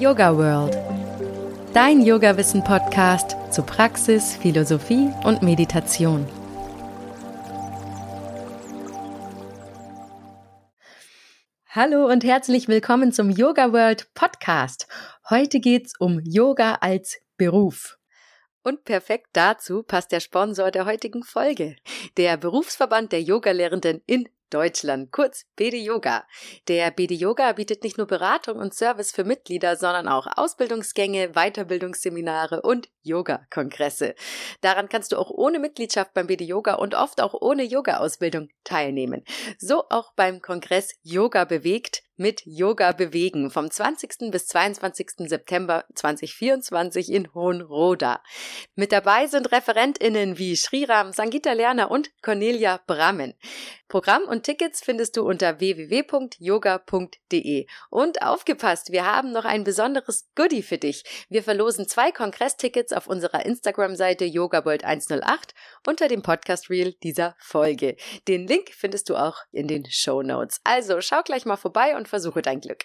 Yoga World. Dein Yoga-Wissen-Podcast zu Praxis, Philosophie und Meditation. Hallo und herzlich willkommen zum Yoga World Podcast. Heute geht's um Yoga als Beruf. Und perfekt dazu passt der Sponsor der heutigen Folge, der Berufsverband der Yogalehrenden in Deutschland, kurz BD Yoga. Der BD Yoga bietet nicht nur Beratung und Service für Mitglieder, sondern auch Ausbildungsgänge, Weiterbildungsseminare und Yoga-Kongresse. Daran kannst du auch ohne Mitgliedschaft beim BD Yoga und oft auch ohne Yoga-Ausbildung teilnehmen. So auch beim Kongress Yoga bewegt mit Yoga bewegen vom 20. bis 22. September 2024 in Hohenroda. Mit dabei sind ReferentInnen wie Sriram, Sangita Lerner und Cornelia Brammen. Programm und Tickets findest du unter www.yoga.de. Und aufgepasst, wir haben noch ein besonderes Goodie für dich. Wir verlosen zwei Kongresstickets auf unserer Instagram-Seite YogaBold108 unter dem Podcast-Reel dieser Folge. Den Link findest du auch in den Show Notes. Also schau gleich mal vorbei und versuche dein Glück.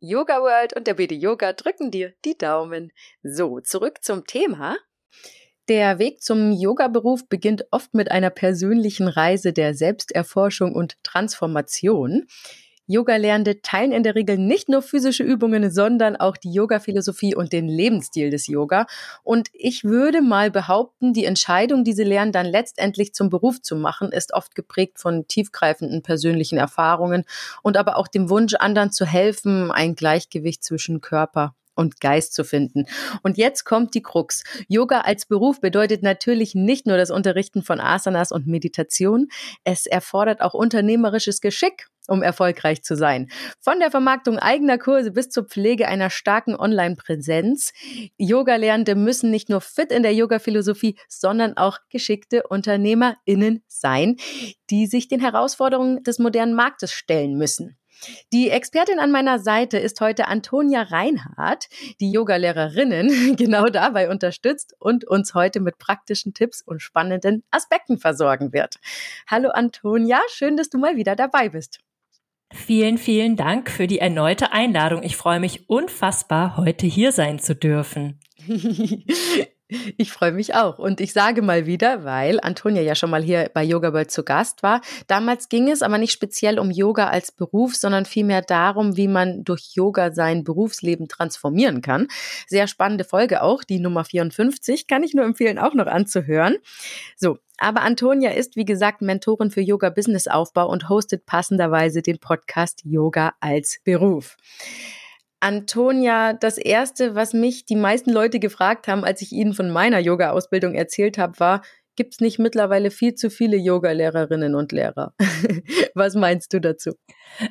Yoga World und der BD Yoga drücken dir die Daumen. So, zurück zum Thema. Der Weg zum Yoga-Beruf beginnt oft mit einer persönlichen Reise der Selbsterforschung und Transformation. Yoga-Lernende teilen in der Regel nicht nur physische Übungen, sondern auch die Yoga-Philosophie und den Lebensstil des Yoga. Und ich würde mal behaupten, die Entscheidung, diese Lernen dann letztendlich zum Beruf zu machen, ist oft geprägt von tiefgreifenden persönlichen Erfahrungen und aber auch dem Wunsch, anderen zu helfen, ein Gleichgewicht zwischen Körper und Geist zu finden. Und jetzt kommt die Krux. Yoga als Beruf bedeutet natürlich nicht nur das Unterrichten von Asanas und Meditation. Es erfordert auch unternehmerisches Geschick um erfolgreich zu sein. Von der Vermarktung eigener Kurse bis zur Pflege einer starken Online-Präsenz. Yoga-Lernende müssen nicht nur fit in der Yoga-Philosophie, sondern auch geschickte UnternehmerInnen sein, die sich den Herausforderungen des modernen Marktes stellen müssen. Die Expertin an meiner Seite ist heute Antonia Reinhardt, die Yogalehrerinnen genau dabei unterstützt und uns heute mit praktischen Tipps und spannenden Aspekten versorgen wird. Hallo Antonia, schön, dass du mal wieder dabei bist. Vielen, vielen Dank für die erneute Einladung. Ich freue mich unfassbar, heute hier sein zu dürfen. Ich freue mich auch. Und ich sage mal wieder, weil Antonia ja schon mal hier bei Yoga World zu Gast war. Damals ging es aber nicht speziell um Yoga als Beruf, sondern vielmehr darum, wie man durch Yoga sein Berufsleben transformieren kann. Sehr spannende Folge auch, die Nummer 54, kann ich nur empfehlen, auch noch anzuhören. So. Aber Antonia ist, wie gesagt, Mentorin für Yoga Business Aufbau und hostet passenderweise den Podcast Yoga als Beruf. Antonia, das erste, was mich die meisten Leute gefragt haben, als ich ihnen von meiner Yoga-Ausbildung erzählt habe, war, gibt es nicht mittlerweile viel zu viele Yoga-Lehrerinnen und Lehrer? was meinst du dazu?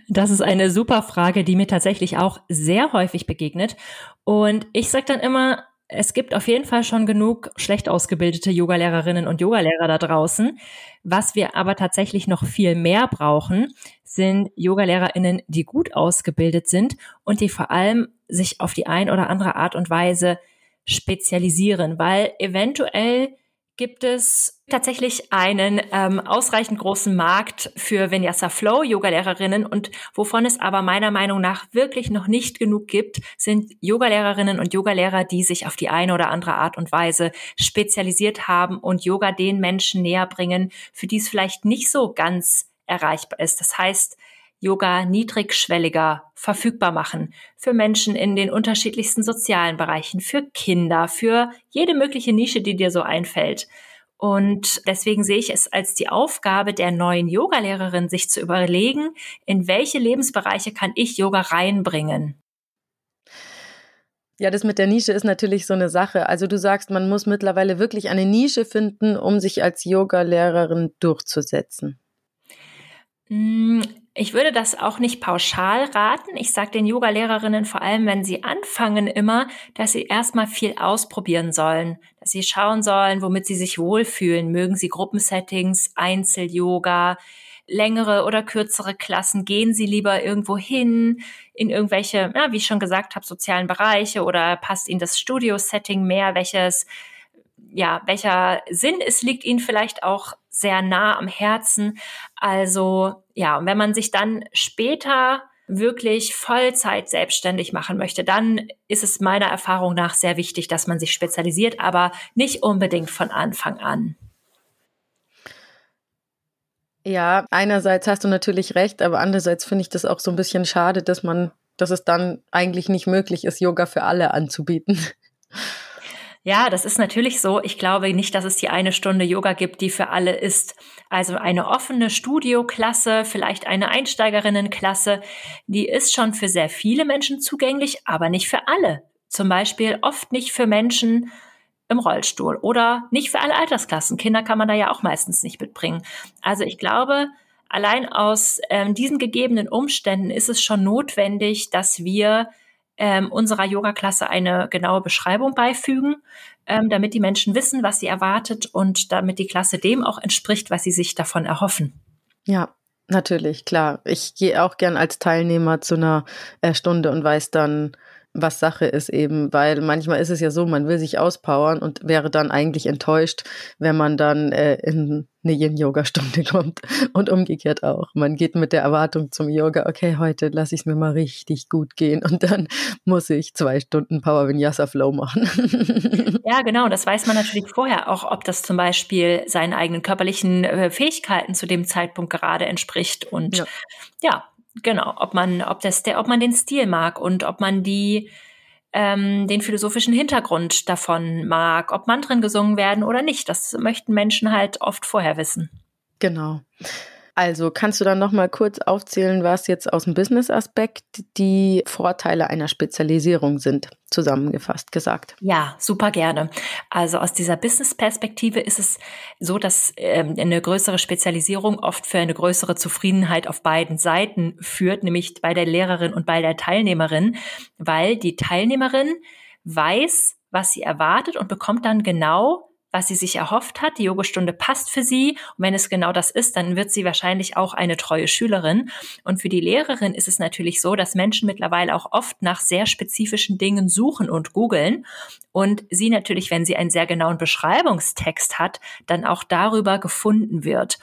Das ist eine super Frage, die mir tatsächlich auch sehr häufig begegnet. Und ich sage dann immer, es gibt auf jeden Fall schon genug schlecht ausgebildete Yogalehrerinnen und Yogalehrer da draußen. Was wir aber tatsächlich noch viel mehr brauchen, sind Yogalehrerinnen, die gut ausgebildet sind und die vor allem sich auf die ein oder andere Art und Weise spezialisieren, weil eventuell gibt es tatsächlich einen ähm, ausreichend großen Markt für Vinyasa Flow Yogalehrerinnen und wovon es aber meiner Meinung nach wirklich noch nicht genug gibt, sind Yogalehrerinnen und Yogalehrer, die sich auf die eine oder andere Art und Weise spezialisiert haben und Yoga den Menschen näher bringen, für die es vielleicht nicht so ganz erreichbar ist. Das heißt, Yoga niedrigschwelliger verfügbar machen für Menschen in den unterschiedlichsten sozialen Bereichen, für Kinder, für jede mögliche Nische, die dir so einfällt. Und deswegen sehe ich es als die Aufgabe der neuen Yogalehrerin, sich zu überlegen, in welche Lebensbereiche kann ich Yoga reinbringen. Ja, das mit der Nische ist natürlich so eine Sache. Also du sagst, man muss mittlerweile wirklich eine Nische finden, um sich als Yogalehrerin durchzusetzen. Ich würde das auch nicht pauschal raten. Ich sage den Yoga-Lehrerinnen vor allem, wenn sie anfangen, immer, dass sie erstmal viel ausprobieren sollen, dass sie schauen sollen, womit sie sich wohlfühlen. Mögen sie Gruppensettings, Einzel-Yoga, längere oder kürzere Klassen? Gehen sie lieber irgendwo hin, in irgendwelche, ja, wie ich schon gesagt habe, sozialen Bereiche oder passt ihnen das Studio-Setting mehr? Welches ja, welcher Sinn es liegt ihnen vielleicht auch sehr nah am Herzen. Also ja, und wenn man sich dann später wirklich Vollzeit selbstständig machen möchte, dann ist es meiner Erfahrung nach sehr wichtig, dass man sich spezialisiert, aber nicht unbedingt von Anfang an. Ja, einerseits hast du natürlich recht, aber andererseits finde ich das auch so ein bisschen schade, dass man, dass es dann eigentlich nicht möglich ist, Yoga für alle anzubieten. Ja, das ist natürlich so. Ich glaube nicht, dass es die eine Stunde Yoga gibt, die für alle ist. Also eine offene Studioklasse, vielleicht eine Einsteigerinnenklasse, die ist schon für sehr viele Menschen zugänglich, aber nicht für alle. Zum Beispiel oft nicht für Menschen im Rollstuhl oder nicht für alle Altersklassen. Kinder kann man da ja auch meistens nicht mitbringen. Also ich glaube, allein aus ähm, diesen gegebenen Umständen ist es schon notwendig, dass wir ähm, unserer Yoga-Klasse eine genaue Beschreibung beifügen, ähm, damit die Menschen wissen, was sie erwartet und damit die Klasse dem auch entspricht, was sie sich davon erhoffen. Ja, natürlich, klar. Ich gehe auch gern als Teilnehmer zu einer äh, Stunde und weiß dann, was Sache ist eben, weil manchmal ist es ja so, man will sich auspowern und wäre dann eigentlich enttäuscht, wenn man dann äh, in eine Yin-Yoga-Stunde kommt und umgekehrt auch. Man geht mit der Erwartung zum Yoga, okay, heute lasse ich es mir mal richtig gut gehen und dann muss ich zwei Stunden Power Vinyasa Flow machen. Ja, genau. Das weiß man natürlich vorher auch, ob das zum Beispiel seinen eigenen körperlichen äh, Fähigkeiten zu dem Zeitpunkt gerade entspricht und ja, ja Genau, ob man, ob das der, ob man den Stil mag und ob man die ähm, den philosophischen Hintergrund davon mag, ob Mantren gesungen werden oder nicht. Das möchten Menschen halt oft vorher wissen. Genau. Also kannst du dann noch mal kurz aufzählen, was jetzt aus dem Business-Aspekt die Vorteile einer Spezialisierung sind, zusammengefasst gesagt? Ja, super gerne. Also aus dieser Business-Perspektive ist es so, dass ähm, eine größere Spezialisierung oft für eine größere Zufriedenheit auf beiden Seiten führt, nämlich bei der Lehrerin und bei der Teilnehmerin, weil die Teilnehmerin weiß, was sie erwartet und bekommt dann genau was sie sich erhofft hat. Die Yogastunde passt für sie. Und wenn es genau das ist, dann wird sie wahrscheinlich auch eine treue Schülerin. Und für die Lehrerin ist es natürlich so, dass Menschen mittlerweile auch oft nach sehr spezifischen Dingen suchen und googeln. Und sie natürlich, wenn sie einen sehr genauen Beschreibungstext hat, dann auch darüber gefunden wird.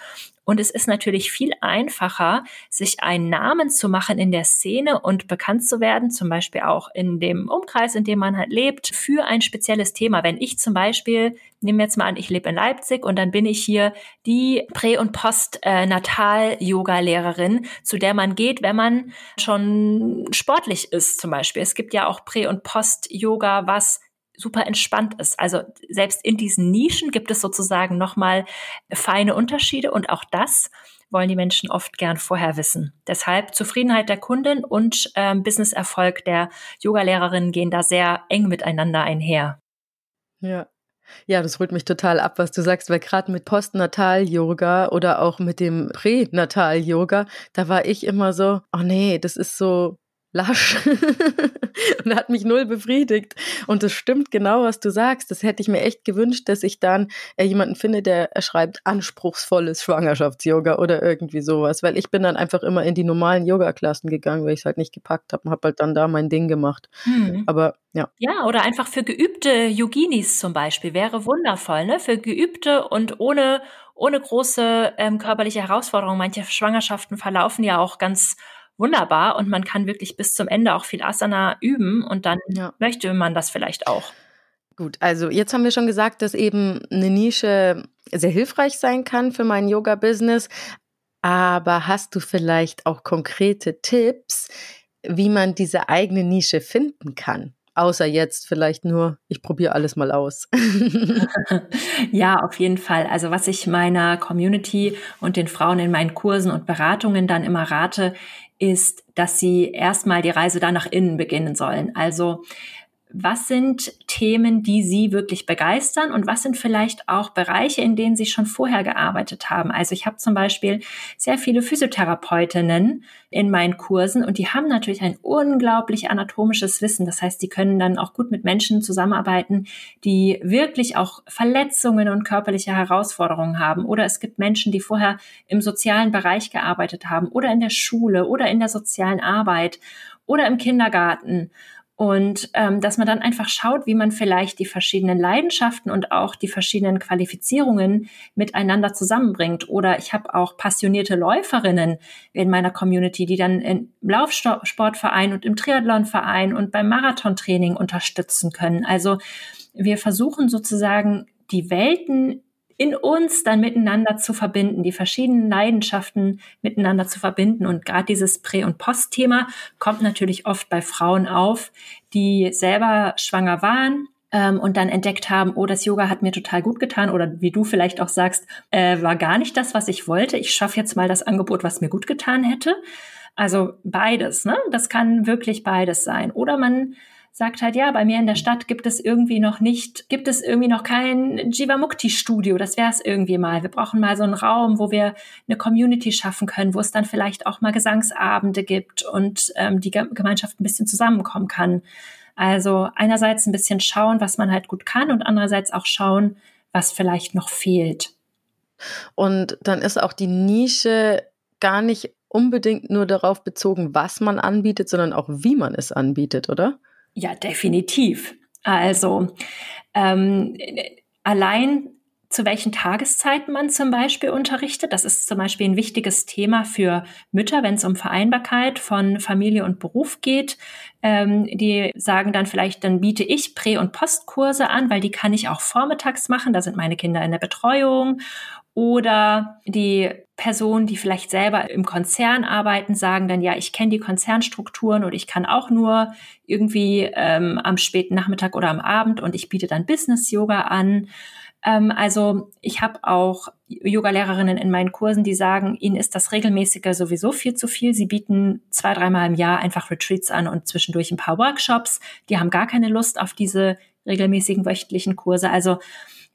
Und es ist natürlich viel einfacher, sich einen Namen zu machen in der Szene und bekannt zu werden, zum Beispiel auch in dem Umkreis, in dem man halt lebt, für ein spezielles Thema. Wenn ich zum Beispiel, nehmen wir jetzt mal an, ich lebe in Leipzig und dann bin ich hier die Prä- und Post-Natal-Yoga-Lehrerin, zu der man geht, wenn man schon sportlich ist zum Beispiel. Es gibt ja auch Prä- und Post-Yoga, was super entspannt ist. Also selbst in diesen Nischen gibt es sozusagen nochmal feine Unterschiede und auch das wollen die Menschen oft gern vorher wissen. Deshalb Zufriedenheit der Kundin und ähm, Businesserfolg der Yogalehrerin gehen da sehr eng miteinander einher. Ja. Ja, das holt mich total ab, was du sagst, weil gerade mit Postnatal-Yoga oder auch mit dem Pränatal-Yoga, da war ich immer so, oh nee, das ist so lasch und hat mich null befriedigt. Und das stimmt genau, was du sagst. Das hätte ich mir echt gewünscht, dass ich dann äh, jemanden finde, der schreibt anspruchsvolles Schwangerschafts-Yoga oder irgendwie sowas. Weil ich bin dann einfach immer in die normalen Yoga-Klassen gegangen, weil ich es halt nicht gepackt habe und habe halt dann da mein Ding gemacht. Hm. Aber ja. Ja, oder einfach für geübte Yoginis zum Beispiel wäre wundervoll, ne? Für geübte und ohne, ohne große ähm, körperliche Herausforderungen. Manche Schwangerschaften verlaufen ja auch ganz wunderbar und man kann wirklich bis zum Ende auch viel Asana üben und dann ja. möchte man das vielleicht auch. Gut, also jetzt haben wir schon gesagt, dass eben eine Nische sehr hilfreich sein kann für mein Yoga-Business. Aber hast du vielleicht auch konkrete Tipps, wie man diese eigene Nische finden kann? Außer jetzt vielleicht nur, ich probiere alles mal aus. ja, auf jeden Fall. Also was ich meiner Community und den Frauen in meinen Kursen und Beratungen dann immer rate, ist, dass sie erstmal die Reise da nach innen beginnen sollen. Also was sind Themen, die Sie wirklich begeistern und was sind vielleicht auch Bereiche, in denen Sie schon vorher gearbeitet haben? Also ich habe zum Beispiel sehr viele Physiotherapeutinnen in meinen Kursen und die haben natürlich ein unglaublich anatomisches Wissen. Das heißt, die können dann auch gut mit Menschen zusammenarbeiten, die wirklich auch Verletzungen und körperliche Herausforderungen haben. Oder es gibt Menschen, die vorher im sozialen Bereich gearbeitet haben oder in der Schule oder in der sozialen Arbeit oder im Kindergarten Und ähm, dass man dann einfach schaut, wie man vielleicht die verschiedenen Leidenschaften und auch die verschiedenen Qualifizierungen miteinander zusammenbringt. Oder ich habe auch passionierte Läuferinnen in meiner Community, die dann im Laufsportverein und im Triathlonverein und beim Marathontraining unterstützen können. Also wir versuchen sozusagen die Welten in uns dann miteinander zu verbinden, die verschiedenen Leidenschaften miteinander zu verbinden. Und gerade dieses Prä- und Post-Thema kommt natürlich oft bei Frauen auf, die selber schwanger waren, ähm, und dann entdeckt haben, oh, das Yoga hat mir total gut getan oder wie du vielleicht auch sagst, äh, war gar nicht das, was ich wollte. Ich schaffe jetzt mal das Angebot, was mir gut getan hätte. Also beides, ne? Das kann wirklich beides sein. Oder man sagt halt, ja, bei mir in der Stadt gibt es irgendwie noch nicht, gibt es irgendwie noch kein Jivamukti-Studio. Das wäre es irgendwie mal. Wir brauchen mal so einen Raum, wo wir eine Community schaffen können, wo es dann vielleicht auch mal Gesangsabende gibt und ähm, die Gemeinschaft ein bisschen zusammenkommen kann. Also einerseits ein bisschen schauen, was man halt gut kann und andererseits auch schauen, was vielleicht noch fehlt. Und dann ist auch die Nische gar nicht unbedingt nur darauf bezogen, was man anbietet, sondern auch wie man es anbietet, oder? Ja, definitiv. Also ähm, allein zu welchen Tageszeiten man zum Beispiel unterrichtet. Das ist zum Beispiel ein wichtiges Thema für Mütter, wenn es um Vereinbarkeit von Familie und Beruf geht. Ähm, die sagen dann vielleicht, dann biete ich Prä- und Postkurse an, weil die kann ich auch vormittags machen. Da sind meine Kinder in der Betreuung. Oder die Personen, die vielleicht selber im Konzern arbeiten, sagen dann, ja, ich kenne die Konzernstrukturen und ich kann auch nur irgendwie ähm, am späten Nachmittag oder am Abend und ich biete dann Business-Yoga an. Ähm, also ich habe auch Yoga-Lehrerinnen in meinen Kursen, die sagen, ihnen ist das regelmäßige sowieso viel zu viel. Sie bieten zwei, dreimal im Jahr einfach Retreats an und zwischendurch ein paar Workshops. Die haben gar keine Lust auf diese regelmäßigen wöchentlichen Kurse. Also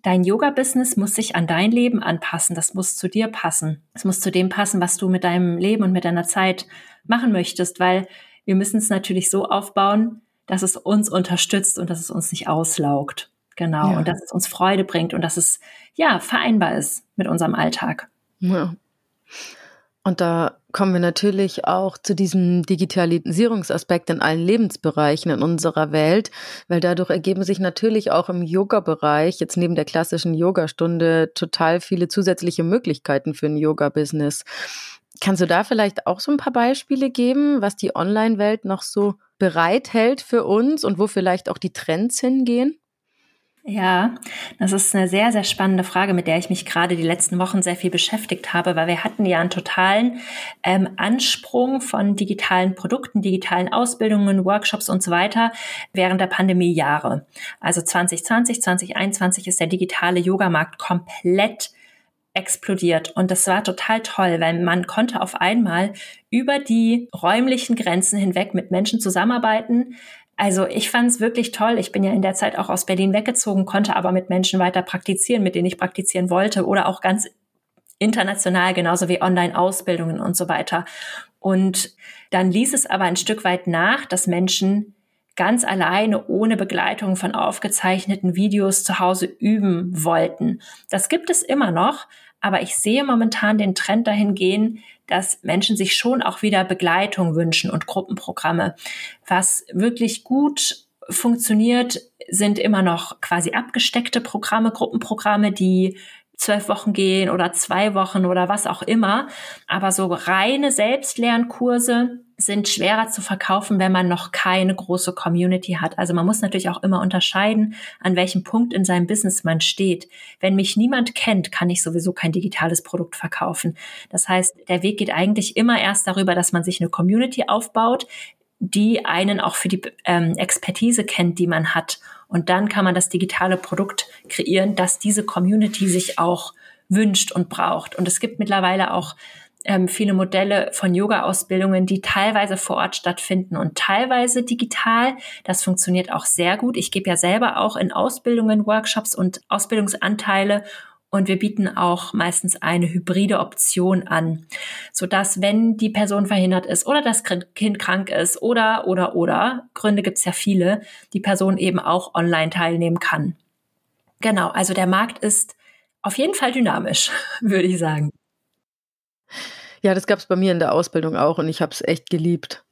dein Yoga-Business muss sich an dein Leben anpassen. Das muss zu dir passen. Es muss zu dem passen, was du mit deinem Leben und mit deiner Zeit machen möchtest, weil wir müssen es natürlich so aufbauen, dass es uns unterstützt und dass es uns nicht auslaugt. Genau. Ja. Und dass es uns Freude bringt und dass es, ja, vereinbar ist mit unserem Alltag. Ja. Und da kommen wir natürlich auch zu diesem Digitalisierungsaspekt in allen Lebensbereichen in unserer Welt, weil dadurch ergeben sich natürlich auch im Yoga-Bereich jetzt neben der klassischen Yogastunde total viele zusätzliche Möglichkeiten für ein Yoga-Business. Kannst du da vielleicht auch so ein paar Beispiele geben, was die Online-Welt noch so bereithält für uns und wo vielleicht auch die Trends hingehen? Ja, das ist eine sehr, sehr spannende Frage, mit der ich mich gerade die letzten Wochen sehr viel beschäftigt habe, weil wir hatten ja einen totalen ähm, Ansprung von digitalen Produkten, digitalen Ausbildungen, Workshops und so weiter während der Pandemiejahre. Also 2020, 2021 ist der digitale Yogamarkt komplett explodiert. Und das war total toll, weil man konnte auf einmal über die räumlichen Grenzen hinweg mit Menschen zusammenarbeiten, also ich fand es wirklich toll. Ich bin ja in der Zeit auch aus Berlin weggezogen, konnte aber mit Menschen weiter praktizieren, mit denen ich praktizieren wollte oder auch ganz international, genauso wie Online-Ausbildungen und so weiter. Und dann ließ es aber ein Stück weit nach, dass Menschen ganz alleine ohne Begleitung von aufgezeichneten Videos zu Hause üben wollten. Das gibt es immer noch, aber ich sehe momentan den Trend dahin gehen, dass Menschen sich schon auch wieder Begleitung wünschen und Gruppenprogramme. Was wirklich gut funktioniert, sind immer noch quasi abgesteckte Programme, Gruppenprogramme, die zwölf Wochen gehen oder zwei Wochen oder was auch immer. Aber so reine Selbstlernkurse sind schwerer zu verkaufen, wenn man noch keine große Community hat. Also man muss natürlich auch immer unterscheiden, an welchem Punkt in seinem Business man steht. Wenn mich niemand kennt, kann ich sowieso kein digitales Produkt verkaufen. Das heißt, der Weg geht eigentlich immer erst darüber, dass man sich eine Community aufbaut, die einen auch für die ähm, Expertise kennt, die man hat. Und dann kann man das digitale Produkt kreieren, das diese Community sich auch wünscht und braucht. Und es gibt mittlerweile auch ähm, viele Modelle von Yoga-Ausbildungen, die teilweise vor Ort stattfinden und teilweise digital. Das funktioniert auch sehr gut. Ich gebe ja selber auch in Ausbildungen Workshops und Ausbildungsanteile und wir bieten auch meistens eine hybride Option an, sodass wenn die Person verhindert ist oder das Kind krank ist oder, oder, oder, Gründe gibt's ja viele, die Person eben auch online teilnehmen kann. Genau, also der Markt ist auf jeden Fall dynamisch, würde ich sagen. Ja, das gab es bei mir in der Ausbildung auch und ich habe es echt geliebt.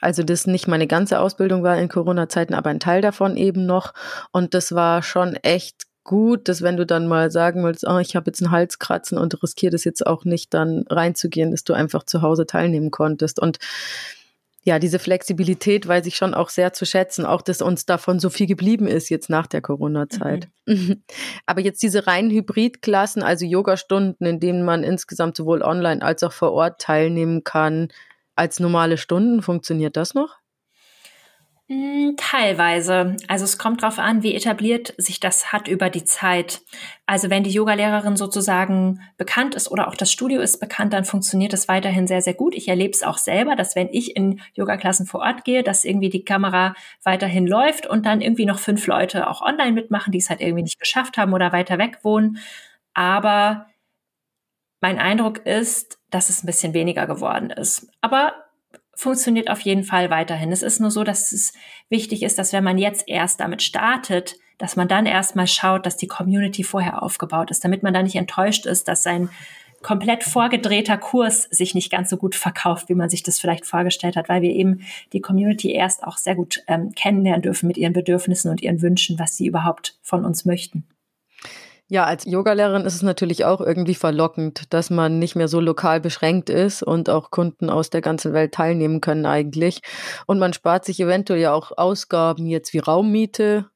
Also das nicht meine ganze Ausbildung war in Corona-Zeiten, aber ein Teil davon eben noch. Und das war schon echt gut, dass wenn du dann mal sagen willst, oh, ich habe jetzt einen Halskratzen und riskiere das jetzt auch nicht, dann reinzugehen, dass du einfach zu Hause teilnehmen konntest. Und ja, diese Flexibilität weiß ich schon auch sehr zu schätzen, auch dass uns davon so viel geblieben ist jetzt nach der Corona-Zeit. Mhm. Aber jetzt diese reinen Hybridklassen, also Yogastunden, in denen man insgesamt sowohl online als auch vor Ort teilnehmen kann, als normale Stunden, funktioniert das noch? Hm, teilweise. Also es kommt darauf an, wie etabliert sich das hat über die Zeit. Also wenn die Yogalehrerin sozusagen bekannt ist oder auch das Studio ist bekannt, dann funktioniert es weiterhin sehr, sehr gut. Ich erlebe es auch selber, dass wenn ich in Yoga-Klassen vor Ort gehe, dass irgendwie die Kamera weiterhin läuft und dann irgendwie noch fünf Leute auch online mitmachen, die es halt irgendwie nicht geschafft haben oder weiter weg wohnen. Aber mein Eindruck ist, dass es ein bisschen weniger geworden ist. Aber funktioniert auf jeden Fall weiterhin. Es ist nur so, dass es wichtig ist, dass wenn man jetzt erst damit startet, dass man dann erstmal schaut, dass die Community vorher aufgebaut ist, damit man da nicht enttäuscht ist, dass sein komplett vorgedrehter Kurs sich nicht ganz so gut verkauft, wie man sich das vielleicht vorgestellt hat, weil wir eben die Community erst auch sehr gut ähm, kennenlernen dürfen mit ihren Bedürfnissen und ihren Wünschen, was sie überhaupt von uns möchten. Ja, als Yogalehrerin ist es natürlich auch irgendwie verlockend, dass man nicht mehr so lokal beschränkt ist und auch Kunden aus der ganzen Welt teilnehmen können eigentlich. Und man spart sich eventuell ja auch Ausgaben jetzt wie Raummiete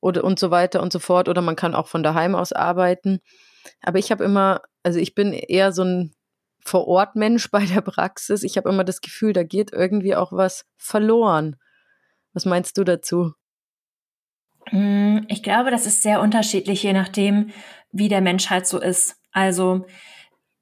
oder und so weiter und so fort. Oder man kann auch von daheim aus arbeiten. Aber ich habe immer, also ich bin eher so ein Vor-Ort-Mensch bei der Praxis. Ich habe immer das Gefühl, da geht irgendwie auch was verloren. Was meinst du dazu? Hm, ich glaube, das ist sehr unterschiedlich, je nachdem, wie der Mensch halt so ist. Also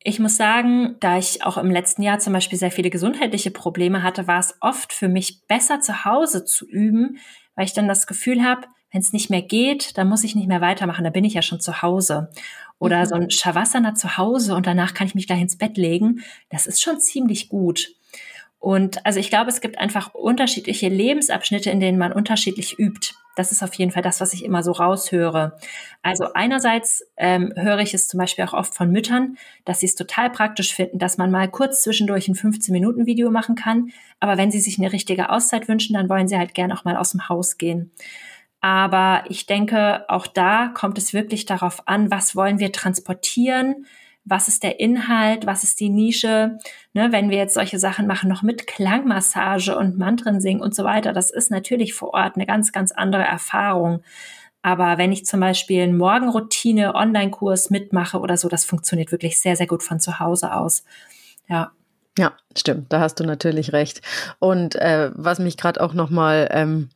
ich muss sagen, da ich auch im letzten Jahr zum Beispiel sehr viele gesundheitliche Probleme hatte, war es oft für mich besser zu Hause zu üben, weil ich dann das Gefühl habe, wenn es nicht mehr geht, dann muss ich nicht mehr weitermachen, da bin ich ja schon zu Hause. Oder mhm. so ein Shavasana zu Hause und danach kann ich mich gleich ins Bett legen. Das ist schon ziemlich gut. Und also ich glaube, es gibt einfach unterschiedliche Lebensabschnitte, in denen man unterschiedlich übt. Das ist auf jeden Fall das, was ich immer so raushöre. Also einerseits ähm, höre ich es zum Beispiel auch oft von Müttern, dass sie es total praktisch finden, dass man mal kurz zwischendurch ein 15-Minuten-Video machen kann. Aber wenn sie sich eine richtige Auszeit wünschen, dann wollen sie halt gern auch mal aus dem Haus gehen. Aber ich denke, auch da kommt es wirklich darauf an, was wollen wir transportieren? Was ist der Inhalt, was ist die Nische, ne, wenn wir jetzt solche Sachen machen, noch mit Klangmassage und Mantren singen und so weiter, das ist natürlich vor Ort eine ganz, ganz andere Erfahrung. Aber wenn ich zum Beispiel einen Morgenroutine Online-Kurs mitmache oder so, das funktioniert wirklich sehr, sehr gut von zu Hause aus. Ja. Ja, stimmt, da hast du natürlich recht. Und äh, was mich gerade auch nochmal ähm,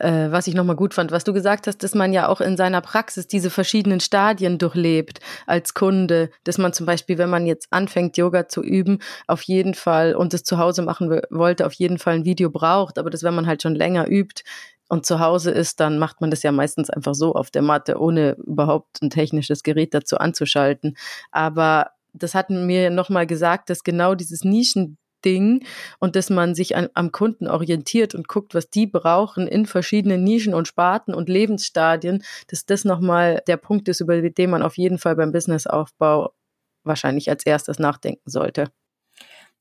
äh, was ich nochmal gut fand, was du gesagt hast, dass man ja auch in seiner Praxis diese verschiedenen Stadien durchlebt als Kunde, dass man zum Beispiel, wenn man jetzt anfängt, Yoga zu üben, auf jeden Fall und es zu Hause machen wollte, auf jeden Fall ein Video braucht, aber dass wenn man halt schon länger übt, und zu Hause ist, dann macht man das ja meistens einfach so auf der Matte, ohne überhaupt ein technisches Gerät dazu anzuschalten. Aber das hatten mir nochmal gesagt, dass genau dieses Nischen Ding und dass man sich an, am Kunden orientiert und guckt, was die brauchen in verschiedenen Nischen und Sparten und Lebensstadien, dass das nochmal der Punkt ist, über den man auf jeden Fall beim Businessaufbau wahrscheinlich als erstes nachdenken sollte.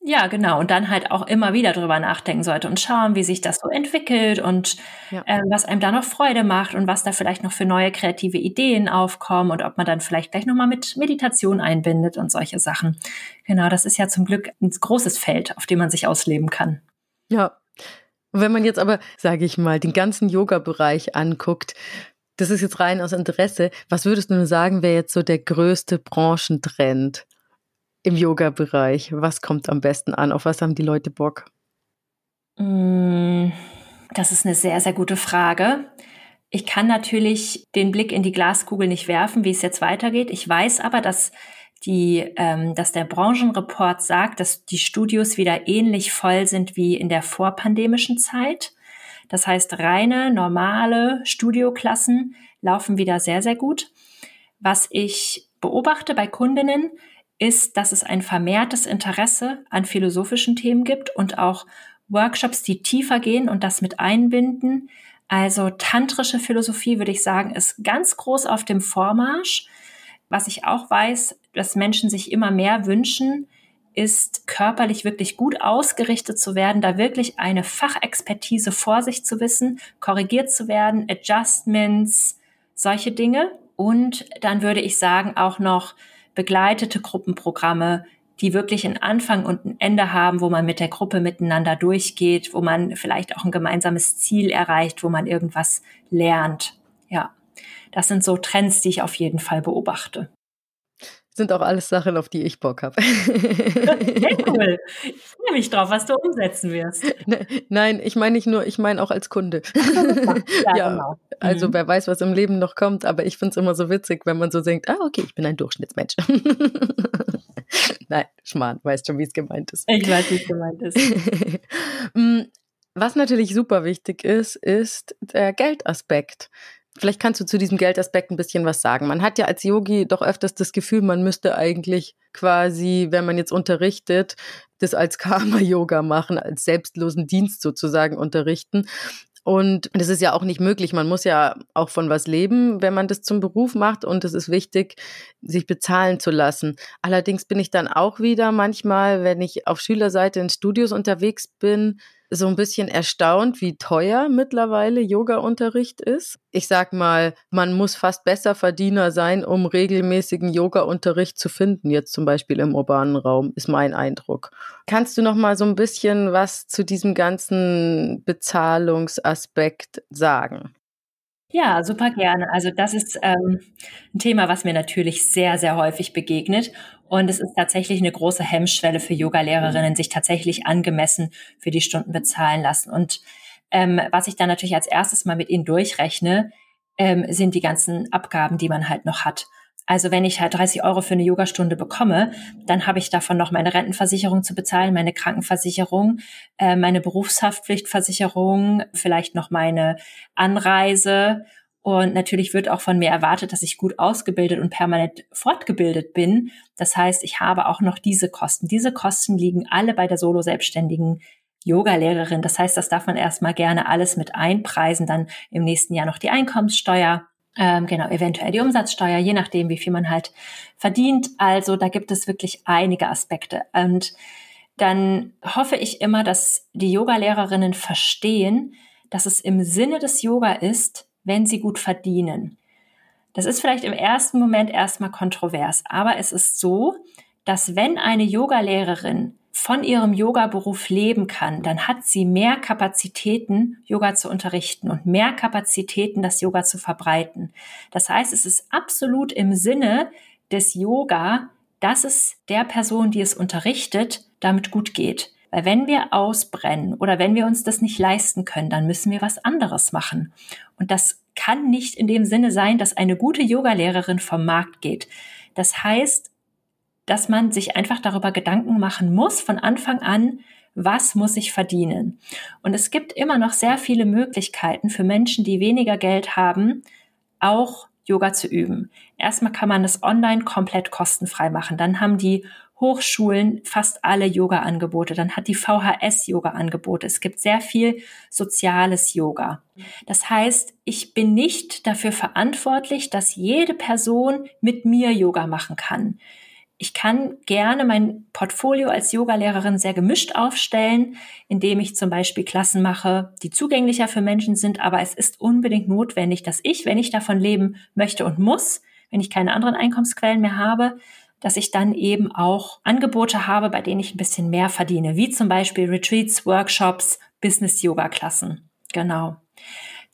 Ja, genau. Und dann halt auch immer wieder drüber nachdenken sollte und schauen, wie sich das so entwickelt und ja. äh, was einem da noch Freude macht und was da vielleicht noch für neue kreative Ideen aufkommen und ob man dann vielleicht gleich nochmal mit Meditation einbindet und solche Sachen. Genau, das ist ja zum Glück ein großes Feld, auf dem man sich ausleben kann. Ja. Und wenn man jetzt aber, sage ich mal, den ganzen Yoga-Bereich anguckt, das ist jetzt rein aus Interesse, was würdest du nur sagen, wäre jetzt so der größte Branchentrend? Im Yoga-Bereich? Was kommt am besten an? Auf was haben die Leute Bock? Mm, das ist eine sehr, sehr gute Frage. Ich kann natürlich den Blick in die Glaskugel nicht werfen, wie es jetzt weitergeht. Ich weiß aber, dass die, ähm, dass der Branchenreport sagt, dass die Studios wieder ähnlich voll sind wie in der vorpandemischen Zeit. Das heißt, reine, normale Studioklassen laufen wieder sehr, sehr gut. Was ich beobachte bei Kundinnen, ist, dass es ein vermehrtes Interesse an philosophischen Themen gibt und auch Workshops, die tiefer gehen und das mit einbinden. Also tantrische Philosophie, würde ich sagen, ist ganz groß auf dem Vormarsch. Was ich auch weiß, dass Menschen sich immer mehr wünschen, ist körperlich wirklich gut ausgerichtet zu werden, da wirklich eine Fachexpertise vor sich zu wissen, korrigiert zu werden, Adjustments, solche Dinge. Und dann würde ich sagen auch noch begleitete Gruppenprogramme, die wirklich einen Anfang und ein Ende haben, wo man mit der Gruppe miteinander durchgeht, wo man vielleicht auch ein gemeinsames Ziel erreicht, wo man irgendwas lernt. Ja, das sind so Trends, die ich auf jeden Fall beobachte sind auch alles Sachen, auf die ich Bock habe. Sehr cool. Ich freue mich drauf, was du umsetzen wirst. Ne, nein, ich meine nicht nur, ich meine auch als Kunde. ja, ja genau. Also mhm. wer weiß, was im Leben noch kommt, aber ich finde es immer so witzig, wenn man so denkt, ah, okay, ich bin ein Durchschnittsmensch. nein, Schmarrn, weißt schon, wie es gemeint ist. Ich weiß, wie es gemeint ist. Mm, was natürlich super wichtig ist, ist der Geldaspekt. Vielleicht kannst du zu diesem Geldaspekt ein bisschen was sagen. Man hat ja als Yogi doch öfters das Gefühl, man müsste eigentlich quasi, wenn man jetzt unterrichtet, das als Karma-Yoga machen, als selbstlosen Dienst sozusagen unterrichten. Und das ist ja auch nicht möglich. Man muss ja auch von was leben, wenn man das zum Beruf macht. Und es ist wichtig, sich bezahlen zu lassen. Allerdings bin ich dann auch wieder manchmal, wenn ich auf Schülerseite in Studios unterwegs bin, so ein bisschen erstaunt, wie teuer mittlerweile Yoga-Unterricht ist. Ich sag mal, man muss fast besser Verdiener sein, um regelmäßigen Yoga-Unterricht zu finden, jetzt zum Beispiel im urbanen Raum, ist mein Eindruck. Kannst du noch mal so ein bisschen was zu diesem ganzen Bezahlungsaspekt sagen? Ja, super gerne. Also das ist ähm, ein Thema, was mir natürlich sehr, sehr häufig begegnet. Und es ist tatsächlich eine große Hemmschwelle für Yoga-Lehrerinnen, sich tatsächlich angemessen für die Stunden bezahlen lassen. Und ähm, was ich dann natürlich als erstes mal mit ihnen durchrechne, ähm, sind die ganzen Abgaben, die man halt noch hat. Also wenn ich halt 30 Euro für eine Yogastunde bekomme, dann habe ich davon noch meine Rentenversicherung zu bezahlen, meine Krankenversicherung, äh, meine Berufshaftpflichtversicherung, vielleicht noch meine Anreise. Und natürlich wird auch von mir erwartet, dass ich gut ausgebildet und permanent fortgebildet bin. Das heißt, ich habe auch noch diese Kosten. Diese Kosten liegen alle bei der Solo-Selbstständigen Yoga-Lehrerin. Das heißt, das darf man erstmal gerne alles mit einpreisen, dann im nächsten Jahr noch die Einkommenssteuer ähm, genau, eventuell die Umsatzsteuer, je nachdem, wie viel man halt verdient. Also da gibt es wirklich einige Aspekte. Und dann hoffe ich immer, dass die Yoga-Lehrerinnen verstehen, dass es im Sinne des Yoga ist, wenn sie gut verdienen. Das ist vielleicht im ersten Moment erstmal kontrovers, aber es ist so, dass wenn eine Yoga-Lehrerin von ihrem Yoga-Beruf leben kann, dann hat sie mehr Kapazitäten, Yoga zu unterrichten und mehr Kapazitäten, das Yoga zu verbreiten. Das heißt, es ist absolut im Sinne des Yoga, dass es der Person, die es unterrichtet, damit gut geht. Weil wenn wir ausbrennen oder wenn wir uns das nicht leisten können, dann müssen wir was anderes machen. Und das kann nicht in dem Sinne sein, dass eine gute Yogalehrerin vom Markt geht. Das heißt, dass man sich einfach darüber Gedanken machen muss von Anfang an, was muss ich verdienen? Und es gibt immer noch sehr viele Möglichkeiten für Menschen, die weniger Geld haben, auch Yoga zu üben. Erstmal kann man es online komplett kostenfrei machen. Dann haben die Hochschulen fast alle Yoga-Angebote. Dann hat die VHS Yoga-Angebote. Es gibt sehr viel soziales Yoga. Das heißt, ich bin nicht dafür verantwortlich, dass jede Person mit mir Yoga machen kann ich kann gerne mein Portfolio als Yogalehrerin sehr gemischt aufstellen, indem ich zum Beispiel Klassen mache, die zugänglicher für Menschen sind. Aber es ist unbedingt notwendig, dass ich, wenn ich davon leben möchte und muss, wenn ich keine anderen Einkommensquellen mehr habe, dass ich dann eben auch Angebote habe, bei denen ich ein bisschen mehr verdiene, wie zum Beispiel Retreats, Workshops, Business-Yoga-Klassen. Genau.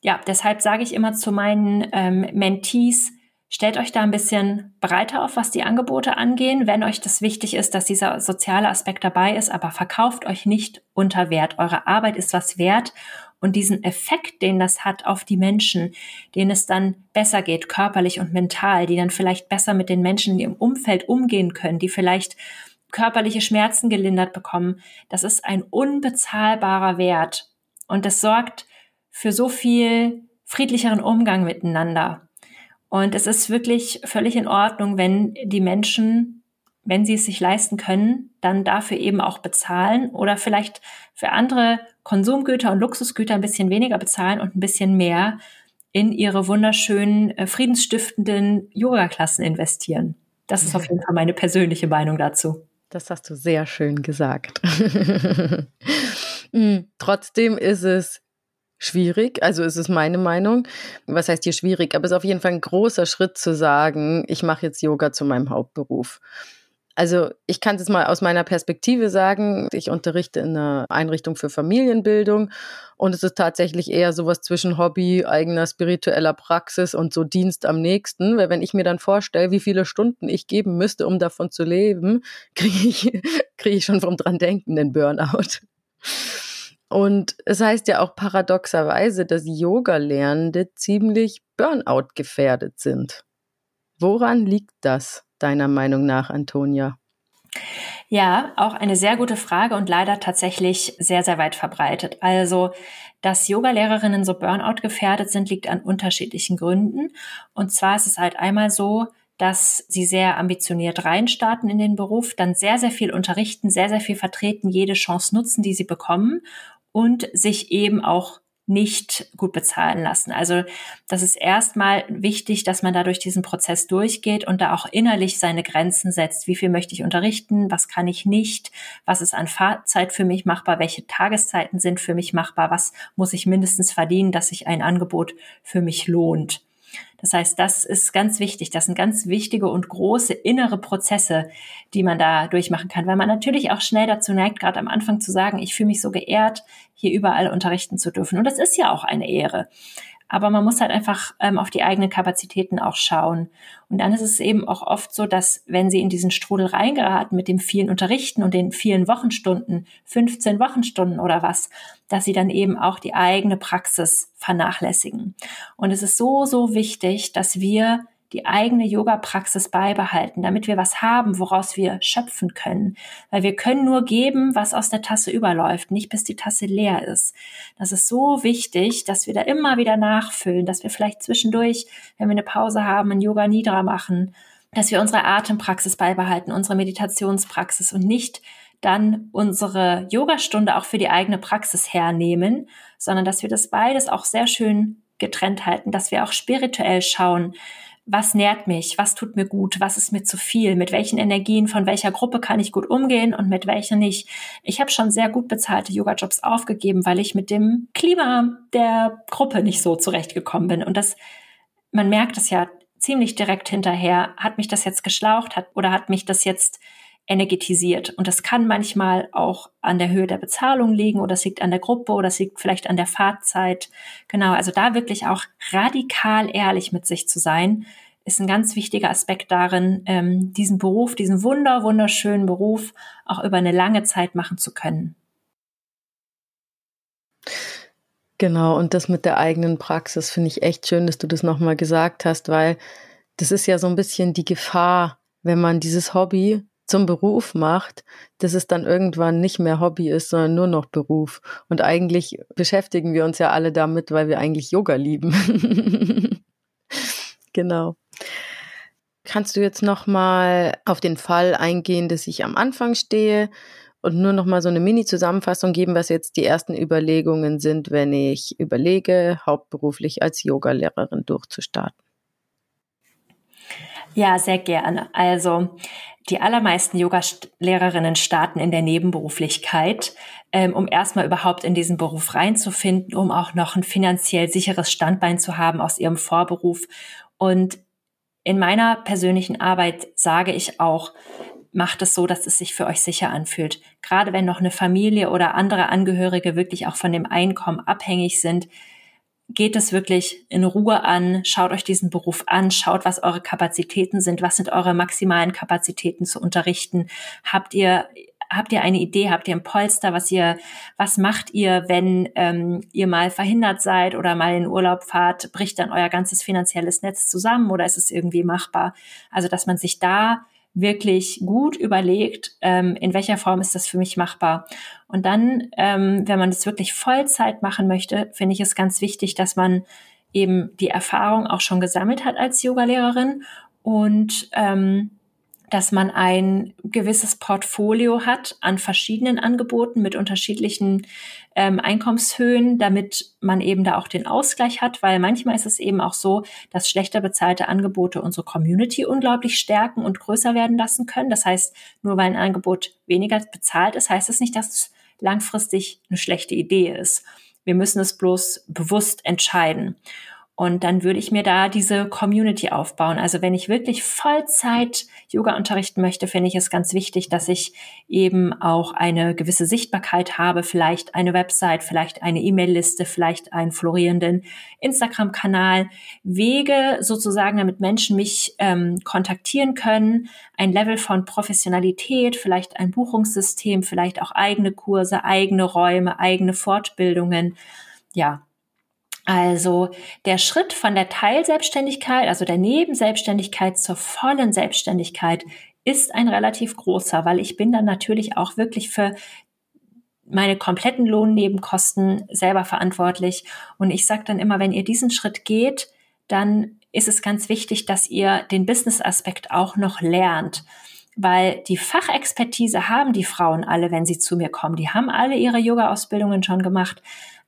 Ja, deshalb sage ich immer zu meinen ähm, Mentees, Stellt euch da ein bisschen breiter auf, was die Angebote angehen, wenn euch das wichtig ist, dass dieser soziale Aspekt dabei ist, aber verkauft euch nicht unter Wert. Eure Arbeit ist was wert und diesen Effekt, den das hat auf die Menschen, denen es dann besser geht, körperlich und mental, die dann vielleicht besser mit den Menschen in ihrem Umfeld umgehen können, die vielleicht körperliche Schmerzen gelindert bekommen, das ist ein unbezahlbarer Wert und das sorgt für so viel friedlicheren Umgang miteinander. Und es ist wirklich völlig in Ordnung, wenn die Menschen, wenn sie es sich leisten können, dann dafür eben auch bezahlen oder vielleicht für andere Konsumgüter und Luxusgüter ein bisschen weniger bezahlen und ein bisschen mehr in ihre wunderschönen, äh, friedensstiftenden Yoga-Klassen investieren. Das ist auf jeden Fall meine persönliche Meinung dazu. Das hast du sehr schön gesagt. Hm, trotzdem ist es schwierig, also ist es meine Meinung. Was heißt hier schwierig? Aber es ist auf jeden Fall ein großer Schritt zu sagen, ich mache jetzt Yoga zu meinem Hauptberuf. Also ich kann es mal aus meiner Perspektive sagen. Ich unterrichte in einer Einrichtung für Familienbildung und es ist tatsächlich eher sowas zwischen Hobby, eigener spiritueller Praxis und so Dienst am nächsten. Weil wenn ich mir dann vorstelle, wie viele Stunden ich geben müsste, um davon zu leben, kriege ich, kriege ich schon vom dran denken den Burnout. Und es heißt ja auch paradoxerweise, dass Yoga-Lernende ziemlich Burnout gefährdet sind. Woran liegt das? Deiner Meinung nach, Antonia? Ja, auch eine sehr gute Frage und leider tatsächlich sehr, sehr weit verbreitet. Also, dass Yogalehrerinnen so Burnout gefährdet sind, liegt an unterschiedlichen Gründen. Und zwar ist es halt einmal so, dass sie sehr ambitioniert reinstarten in den Beruf, dann sehr, sehr viel unterrichten, sehr, sehr viel vertreten, jede Chance nutzen, die sie bekommen und sich eben auch nicht gut bezahlen lassen. Also das ist erstmal wichtig, dass man da durch diesen Prozess durchgeht und da auch innerlich seine Grenzen setzt. Wie viel möchte ich unterrichten? Was kann ich nicht? Was ist an Fahrzeit für mich machbar? Welche Tageszeiten sind für mich machbar? Was muss ich mindestens verdienen, dass sich ein Angebot für mich lohnt? Das heißt, das ist ganz wichtig. Das sind ganz wichtige und große innere Prozesse, die man da durchmachen kann, weil man natürlich auch schnell dazu neigt, gerade am Anfang zu sagen, ich fühle mich so geehrt, hier überall unterrichten zu dürfen. Und das ist ja auch eine Ehre. Aber man muss halt einfach ähm, auf die eigenen Kapazitäten auch schauen. Und dann ist es eben auch oft so, dass wenn sie in diesen Strudel reingeraten mit dem vielen Unterrichten und den vielen Wochenstunden, 15 Wochenstunden oder was, dass sie dann eben auch die eigene Praxis vernachlässigen. Und es ist so, so wichtig, dass wir die eigene Yoga-Praxis beibehalten, damit wir was haben, woraus wir schöpfen können. Weil wir können nur geben, was aus der Tasse überläuft, nicht bis die Tasse leer ist. Das ist so wichtig, dass wir da immer wieder nachfüllen, dass wir vielleicht zwischendurch, wenn wir eine Pause haben, ein Yoga Nidra machen, dass wir unsere Atempraxis beibehalten, unsere Meditationspraxis und nicht dann unsere Yogastunde auch für die eigene Praxis hernehmen, sondern dass wir das beides auch sehr schön getrennt halten, dass wir auch spirituell schauen, was nährt mich, was tut mir gut, was ist mir zu viel, mit welchen Energien von welcher Gruppe kann ich gut umgehen und mit welcher nicht. Ich habe schon sehr gut bezahlte Yoga-Jobs aufgegeben, weil ich mit dem Klima der Gruppe nicht so zurechtgekommen bin. Und das, man merkt es ja ziemlich direkt hinterher, hat mich das jetzt geschlaucht hat, oder hat mich das jetzt energetisiert. Und das kann manchmal auch an der Höhe der Bezahlung liegen oder es liegt an der Gruppe oder es liegt vielleicht an der Fahrzeit. Genau, also da wirklich auch radikal ehrlich mit sich zu sein, ist ein ganz wichtiger Aspekt darin, ähm, diesen Beruf, diesen wunder, wunderschönen Beruf auch über eine lange Zeit machen zu können. Genau, und das mit der eigenen Praxis finde ich echt schön, dass du das nochmal gesagt hast, weil das ist ja so ein bisschen die Gefahr, wenn man dieses Hobby zum Beruf macht, dass es dann irgendwann nicht mehr Hobby ist, sondern nur noch Beruf. Und eigentlich beschäftigen wir uns ja alle damit, weil wir eigentlich Yoga lieben. genau. Kannst du jetzt noch mal auf den Fall eingehen, dass ich am Anfang stehe und nur noch mal so eine Mini-Zusammenfassung geben, was jetzt die ersten Überlegungen sind, wenn ich überlege, hauptberuflich als Yogalehrerin durchzustarten? Ja, sehr gerne. Also die allermeisten Yoga-Lehrerinnen starten in der Nebenberuflichkeit, ähm, um erstmal überhaupt in diesen Beruf reinzufinden, um auch noch ein finanziell sicheres Standbein zu haben aus ihrem Vorberuf. Und in meiner persönlichen Arbeit sage ich auch, macht es so, dass es sich für euch sicher anfühlt. Gerade wenn noch eine Familie oder andere Angehörige wirklich auch von dem Einkommen abhängig sind, geht es wirklich in Ruhe an, schaut euch diesen Beruf an, schaut, was eure Kapazitäten sind, was sind eure maximalen Kapazitäten zu unterrichten. Habt ihr habt ihr eine Idee, habt ihr ein Polster, was ihr, was macht ihr, wenn ähm, ihr mal verhindert seid oder mal in Urlaub fahrt, bricht dann euer ganzes finanzielles Netz zusammen oder ist es irgendwie machbar? Also, dass man sich da wirklich gut überlegt, ähm, in welcher Form ist das für mich machbar. Und dann, ähm, wenn man das wirklich Vollzeit machen möchte, finde ich es ganz wichtig, dass man eben die Erfahrung auch schon gesammelt hat als Yogalehrerin und ähm, dass man ein gewisses Portfolio hat an verschiedenen Angeboten mit unterschiedlichen ähm, Einkommenshöhen, damit man eben da auch den Ausgleich hat, weil manchmal ist es eben auch so, dass schlechter bezahlte Angebote unsere Community unglaublich stärken und größer werden lassen können. Das heißt, nur weil ein Angebot weniger bezahlt ist, heißt es das nicht, dass es langfristig eine schlechte Idee ist. Wir müssen es bloß bewusst entscheiden. Und dann würde ich mir da diese Community aufbauen. Also wenn ich wirklich Vollzeit Yoga unterrichten möchte, finde ich es ganz wichtig, dass ich eben auch eine gewisse Sichtbarkeit habe, vielleicht eine Website, vielleicht eine E-Mail-Liste, vielleicht einen florierenden Instagram-Kanal, Wege sozusagen, damit Menschen mich ähm, kontaktieren können, ein Level von Professionalität, vielleicht ein Buchungssystem, vielleicht auch eigene Kurse, eigene Räume, eigene Fortbildungen. Ja, also der Schritt von der Teilselbstständigkeit, also der Nebenselbstständigkeit zur vollen Selbstständigkeit ist ein relativ großer, weil ich bin dann natürlich auch wirklich für meine kompletten Lohnnebenkosten selber verantwortlich. Und ich sage dann immer, wenn ihr diesen Schritt geht, dann ist es ganz wichtig, dass ihr den Business-Aspekt auch noch lernt. Weil die Fachexpertise haben die Frauen alle, wenn sie zu mir kommen. Die haben alle ihre Yoga-Ausbildungen schon gemacht.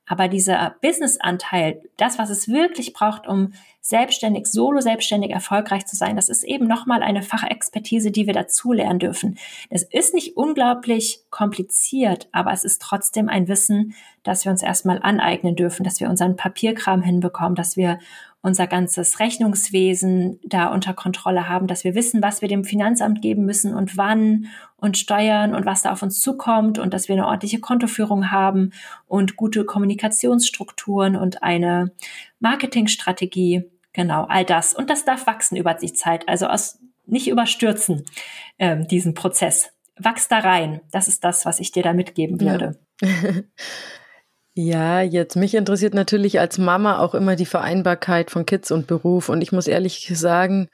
Aber dieser Business-Anteil, das, was es wirklich braucht, um selbstständig, solo selbstständig erfolgreich zu sein, das ist eben nochmal eine Fachexpertise, die wir dazulernen dürfen. Es ist nicht unglaublich kompliziert, aber es ist trotzdem ein Wissen, das wir uns erstmal aneignen dürfen, dass wir unseren Papierkram hinbekommen, dass wir unser ganzes Rechnungswesen da unter Kontrolle haben, dass wir wissen, was wir dem Finanzamt geben müssen und wann und Steuern und was da auf uns zukommt und dass wir eine ordentliche Kontoführung haben und gute Kommunikationsstrukturen und eine Marketingstrategie. Genau, all das. Und das darf wachsen über die Zeit. Also aus, nicht überstürzen, ähm, diesen Prozess. Wachs da rein. Das ist das, was ich dir da mitgeben würde. Ja. Ja, jetzt mich interessiert natürlich als Mama auch immer die Vereinbarkeit von Kids und Beruf. Und ich muss ehrlich sagen,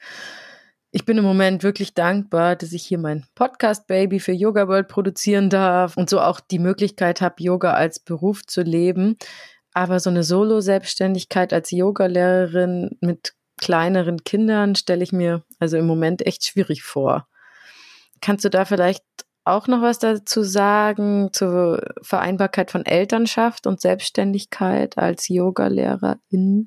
ich bin im Moment wirklich dankbar, dass ich hier mein Podcast-Baby für Yoga World produzieren darf und so auch die Möglichkeit habe, Yoga als Beruf zu leben. Aber so eine Solo-Selbstständigkeit als Yogalehrerin mit kleineren Kindern stelle ich mir also im Moment echt schwierig vor. Kannst du da vielleicht auch noch was dazu sagen zur Vereinbarkeit von Elternschaft und Selbstständigkeit als Yogalehrerin?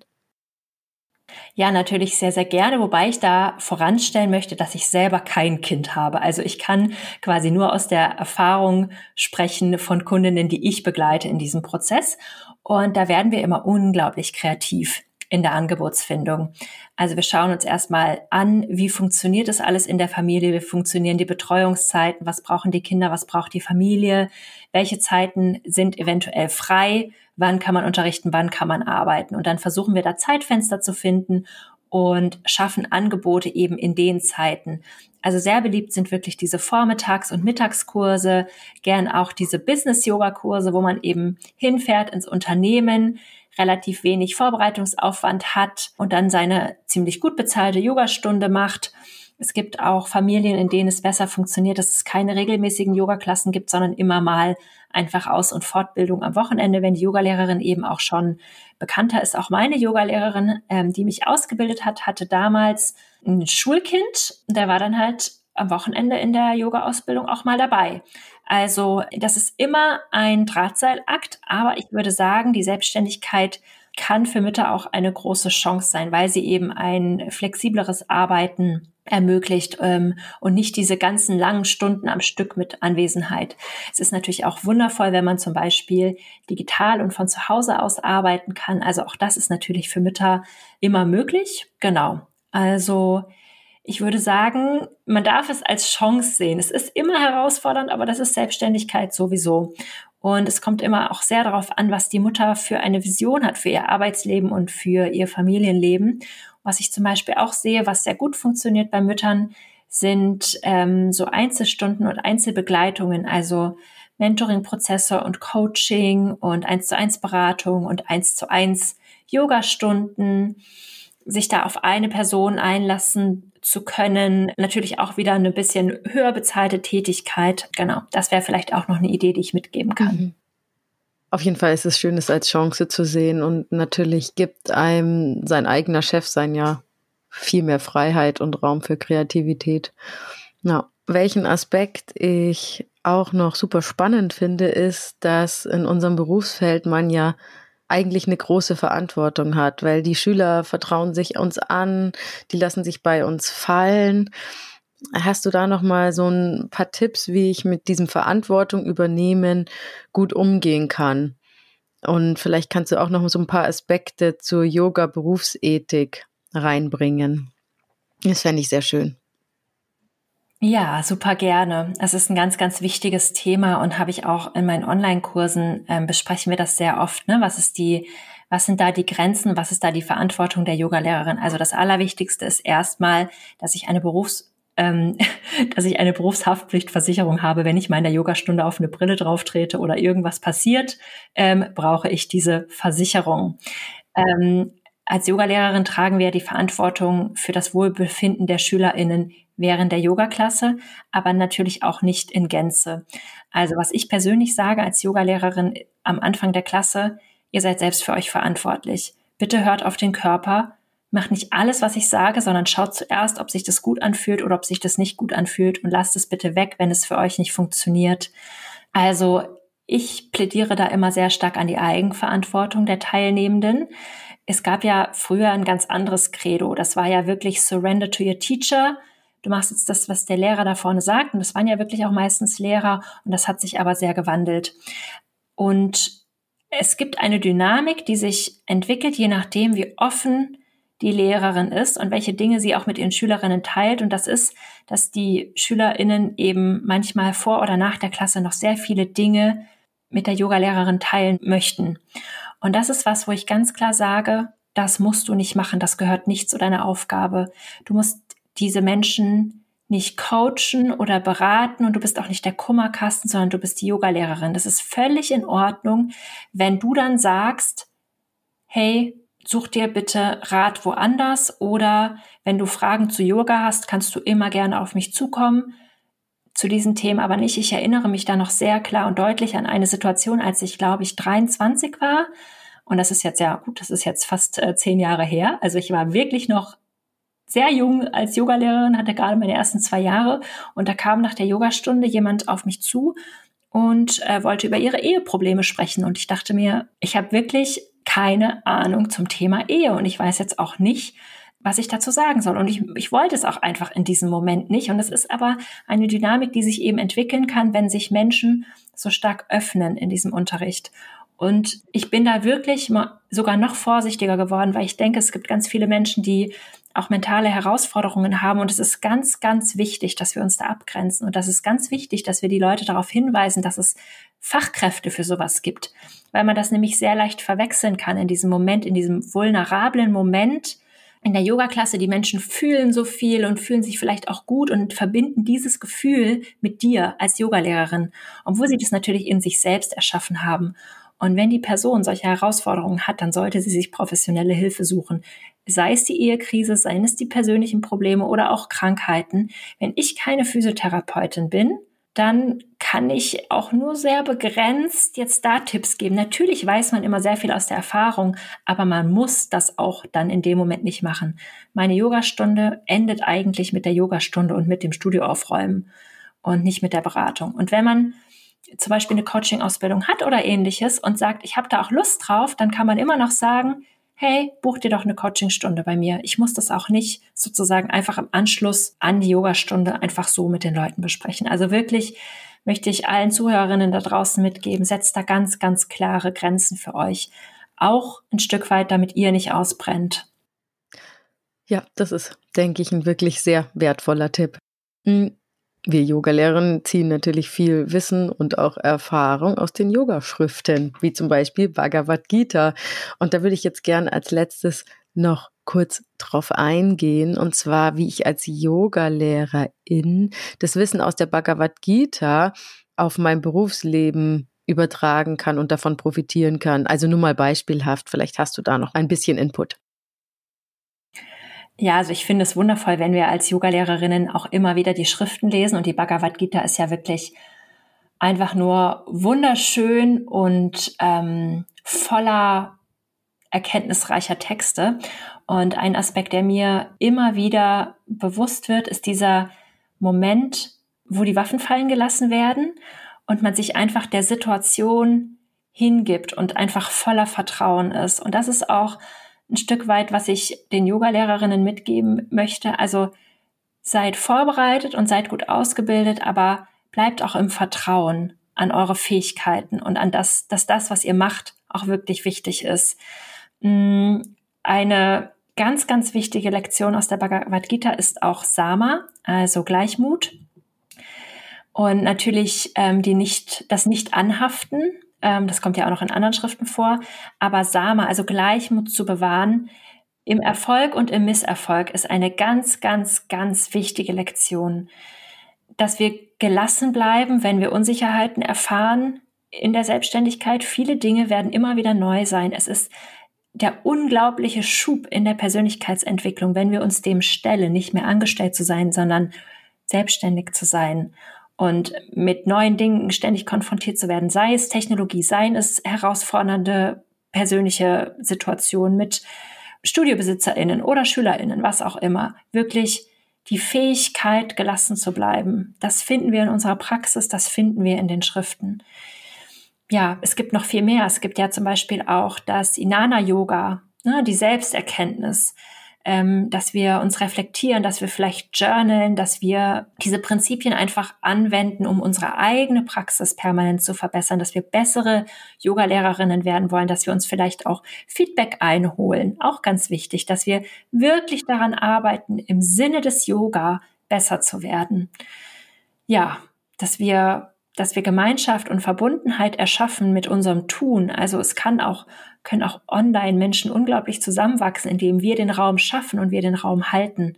Ja, natürlich sehr, sehr gerne, wobei ich da voranstellen möchte, dass ich selber kein Kind habe. Also ich kann quasi nur aus der Erfahrung sprechen von Kundinnen, die ich begleite in diesem Prozess. Und da werden wir immer unglaublich kreativ in der Angebotsfindung. Also wir schauen uns erstmal an, wie funktioniert das alles in der Familie, wie funktionieren die Betreuungszeiten, was brauchen die Kinder, was braucht die Familie, welche Zeiten sind eventuell frei, wann kann man unterrichten, wann kann man arbeiten. Und dann versuchen wir da Zeitfenster zu finden und schaffen Angebote eben in den Zeiten. Also sehr beliebt sind wirklich diese Vormittags- und Mittagskurse, gern auch diese Business-Yoga-Kurse, wo man eben hinfährt ins Unternehmen, relativ wenig Vorbereitungsaufwand hat und dann seine ziemlich gut bezahlte Yogastunde macht. Es gibt auch Familien, in denen es besser funktioniert, dass es keine regelmäßigen Yogaklassen gibt, sondern immer mal einfach Aus- und Fortbildung am Wochenende, wenn die Yogalehrerin eben auch schon bekannter ist. Auch meine Yogalehrerin, ähm, die mich ausgebildet hat, hatte damals ein Schulkind. Der war dann halt am Wochenende in der Yoga-Ausbildung auch mal dabei. Also das ist immer ein Drahtseilakt, aber ich würde sagen, die Selbstständigkeit kann für Mütter auch eine große Chance sein, weil sie eben ein flexibleres Arbeiten ermöglicht ähm, und nicht diese ganzen langen Stunden am Stück mit Anwesenheit. Es ist natürlich auch wundervoll, wenn man zum Beispiel digital und von zu Hause aus arbeiten kann. Also auch das ist natürlich für Mütter immer möglich. Genau. Also ich würde sagen, man darf es als Chance sehen. Es ist immer herausfordernd, aber das ist Selbstständigkeit sowieso. Und es kommt immer auch sehr darauf an, was die Mutter für eine Vision hat für ihr Arbeitsleben und für ihr Familienleben. Was ich zum Beispiel auch sehe, was sehr gut funktioniert bei Müttern, sind ähm, so Einzelstunden und Einzelbegleitungen, also Mentoring-Prozesse und Coaching und eins zu eins Beratung und eins zu eins Yoga-Stunden sich da auf eine Person einlassen zu können. Natürlich auch wieder eine bisschen höher bezahlte Tätigkeit. Genau, das wäre vielleicht auch noch eine Idee, die ich mitgeben kann. Mhm. Auf jeden Fall ist es schön, es als Chance zu sehen und natürlich gibt einem sein eigener Chef sein ja viel mehr Freiheit und Raum für Kreativität. Ja, welchen Aspekt ich auch noch super spannend finde, ist, dass in unserem Berufsfeld man ja eigentlich eine große Verantwortung hat, weil die Schüler vertrauen sich uns an, die lassen sich bei uns fallen. Hast du da noch mal so ein paar Tipps, wie ich mit diesem Verantwortung übernehmen gut umgehen kann? Und vielleicht kannst du auch noch so ein paar Aspekte zur Yoga Berufsethik reinbringen. Das fände ich sehr schön. Ja, super gerne. Es ist ein ganz, ganz wichtiges Thema und habe ich auch in meinen Online-Kursen ähm, besprechen wir das sehr oft. Ne? Was ist die, was sind da die Grenzen? Was ist da die Verantwortung der Yogalehrerin? Also das Allerwichtigste ist erstmal, dass ich eine Berufs ähm, dass ich eine Berufshaftpflichtversicherung habe. Wenn ich mal in der Yogastunde auf eine Brille drauf trete oder irgendwas passiert, ähm, brauche ich diese Versicherung. Ähm, als Yogalehrerin tragen wir die Verantwortung für das Wohlbefinden der SchülerInnen während der Yogaklasse, aber natürlich auch nicht in Gänze. Also was ich persönlich sage als Yogalehrerin am Anfang der Klasse, ihr seid selbst für euch verantwortlich. Bitte hört auf den Körper, macht nicht alles, was ich sage, sondern schaut zuerst, ob sich das gut anfühlt oder ob sich das nicht gut anfühlt und lasst es bitte weg, wenn es für euch nicht funktioniert. Also ich plädiere da immer sehr stark an die Eigenverantwortung der Teilnehmenden. Es gab ja früher ein ganz anderes Credo. Das war ja wirklich Surrender to your teacher. Du machst jetzt das, was der Lehrer da vorne sagt. Und das waren ja wirklich auch meistens Lehrer. Und das hat sich aber sehr gewandelt. Und es gibt eine Dynamik, die sich entwickelt, je nachdem, wie offen die Lehrerin ist und welche Dinge sie auch mit ihren Schülerinnen teilt. Und das ist, dass die Schülerinnen eben manchmal vor oder nach der Klasse noch sehr viele Dinge mit der Yogalehrerin teilen möchten. Und das ist was, wo ich ganz klar sage, das musst du nicht machen, das gehört nicht zu deiner Aufgabe. Du musst diese Menschen nicht coachen oder beraten und du bist auch nicht der Kummerkasten, sondern du bist die Yogalehrerin. Das ist völlig in Ordnung, wenn du dann sagst, hey, such dir bitte Rat woanders oder wenn du Fragen zu Yoga hast, kannst du immer gerne auf mich zukommen zu diesen Themen, aber nicht. Ich erinnere mich da noch sehr klar und deutlich an eine Situation, als ich, glaube ich, 23 war. Und das ist jetzt ja gut, das ist jetzt fast äh, zehn Jahre her. Also ich war wirklich noch sehr jung als Yogalehrerin, hatte gerade meine ersten zwei Jahre. Und da kam nach der Yogastunde jemand auf mich zu und äh, wollte über ihre Eheprobleme sprechen. Und ich dachte mir, ich habe wirklich keine Ahnung zum Thema Ehe und ich weiß jetzt auch nicht, was ich dazu sagen soll. Und ich, ich wollte es auch einfach in diesem Moment nicht. Und es ist aber eine Dynamik, die sich eben entwickeln kann, wenn sich Menschen so stark öffnen in diesem Unterricht. Und ich bin da wirklich sogar noch vorsichtiger geworden, weil ich denke, es gibt ganz viele Menschen, die auch mentale Herausforderungen haben. Und es ist ganz, ganz wichtig, dass wir uns da abgrenzen. Und das ist ganz wichtig, dass wir die Leute darauf hinweisen, dass es Fachkräfte für sowas gibt. Weil man das nämlich sehr leicht verwechseln kann in diesem Moment, in diesem vulnerablen Moment, in der Yoga-Klasse, die Menschen fühlen so viel und fühlen sich vielleicht auch gut und verbinden dieses Gefühl mit dir als Yogalehrerin, obwohl sie das natürlich in sich selbst erschaffen haben. Und wenn die Person solche Herausforderungen hat, dann sollte sie sich professionelle Hilfe suchen. Sei es die Ehekrise, seien es die persönlichen Probleme oder auch Krankheiten. Wenn ich keine Physiotherapeutin bin, dann kann ich auch nur sehr begrenzt jetzt da Tipps geben. Natürlich weiß man immer sehr viel aus der Erfahrung, aber man muss das auch dann in dem Moment nicht machen. Meine Yogastunde endet eigentlich mit der Yogastunde und mit dem Studio aufräumen und nicht mit der Beratung. Und wenn man zum Beispiel eine Coaching-Ausbildung hat oder ähnliches und sagt, ich habe da auch Lust drauf, dann kann man immer noch sagen, hey, buch dir doch eine Coachingstunde bei mir. Ich muss das auch nicht sozusagen einfach im Anschluss an die Yogastunde einfach so mit den Leuten besprechen. Also wirklich möchte ich allen Zuhörerinnen da draußen mitgeben, setzt da ganz, ganz klare Grenzen für euch. Auch ein Stück weit, damit ihr nicht ausbrennt. Ja, das ist, denke ich, ein wirklich sehr wertvoller Tipp. Wir Yogalehrerinnen ziehen natürlich viel Wissen und auch Erfahrung aus den Yogaschriften, wie zum Beispiel Bhagavad Gita. Und da würde ich jetzt gern als letztes noch kurz drauf eingehen, und zwar, wie ich als Yogalehrerin das Wissen aus der Bhagavad Gita auf mein Berufsleben übertragen kann und davon profitieren kann. Also nur mal beispielhaft, vielleicht hast du da noch ein bisschen Input. Ja, also ich finde es wundervoll, wenn wir als Yogalehrerinnen auch immer wieder die Schriften lesen und die Bhagavad Gita ist ja wirklich einfach nur wunderschön und ähm, voller erkenntnisreicher Texte. Und ein Aspekt, der mir immer wieder bewusst wird, ist dieser Moment, wo die Waffen fallen gelassen werden und man sich einfach der Situation hingibt und einfach voller Vertrauen ist. Und das ist auch ein Stück weit, was ich den Yogalehrerinnen mitgeben möchte. Also seid vorbereitet und seid gut ausgebildet, aber bleibt auch im Vertrauen an eure Fähigkeiten und an das, dass das, was ihr macht, auch wirklich wichtig ist. Mm, eine ganz, ganz wichtige Lektion aus der Bhagavad Gita ist auch Sama, also Gleichmut. Und natürlich ähm, die nicht, das Nicht-Anhaften, ähm, das kommt ja auch noch in anderen Schriften vor, aber Sama, also Gleichmut zu bewahren, im Erfolg und im Misserfolg ist eine ganz, ganz, ganz wichtige Lektion, dass wir gelassen bleiben, wenn wir Unsicherheiten erfahren in der Selbstständigkeit. Viele Dinge werden immer wieder neu sein. Es ist der unglaubliche Schub in der Persönlichkeitsentwicklung, wenn wir uns dem stellen, nicht mehr angestellt zu sein, sondern selbstständig zu sein und mit neuen Dingen ständig konfrontiert zu werden, sei es Technologie, sei es herausfordernde persönliche Situationen mit StudiobesitzerInnen oder SchülerInnen, was auch immer, wirklich die Fähigkeit, gelassen zu bleiben. Das finden wir in unserer Praxis, das finden wir in den Schriften ja, es gibt noch viel mehr. Es gibt ja zum Beispiel auch das Inana-Yoga, ne, die Selbsterkenntnis, ähm, dass wir uns reflektieren, dass wir vielleicht journalen, dass wir diese Prinzipien einfach anwenden, um unsere eigene Praxis permanent zu verbessern, dass wir bessere Yoga-Lehrerinnen werden wollen, dass wir uns vielleicht auch Feedback einholen. Auch ganz wichtig, dass wir wirklich daran arbeiten, im Sinne des Yoga besser zu werden. Ja, dass wir dass wir Gemeinschaft und Verbundenheit erschaffen mit unserem Tun. Also es kann auch, können auch online Menschen unglaublich zusammenwachsen, indem wir den Raum schaffen und wir den Raum halten.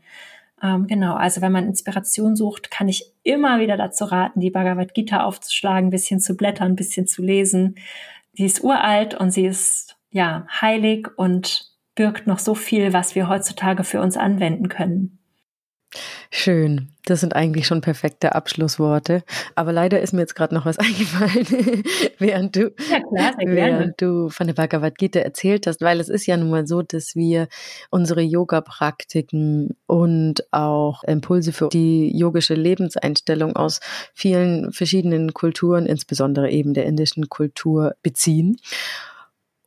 Ähm, genau, also wenn man Inspiration sucht, kann ich immer wieder dazu raten, die Bhagavad Gita aufzuschlagen, ein bisschen zu blättern, ein bisschen zu lesen. Sie ist uralt und sie ist ja heilig und birgt noch so viel, was wir heutzutage für uns anwenden können. Schön. Das sind eigentlich schon perfekte Abschlussworte. Aber leider ist mir jetzt gerade noch was eingefallen, während du, ja, klar, während du von der Bhagavad Gita erzählt hast, weil es ist ja nun mal so, dass wir unsere Yoga-Praktiken und auch Impulse für die yogische Lebenseinstellung aus vielen verschiedenen Kulturen, insbesondere eben der indischen Kultur, beziehen.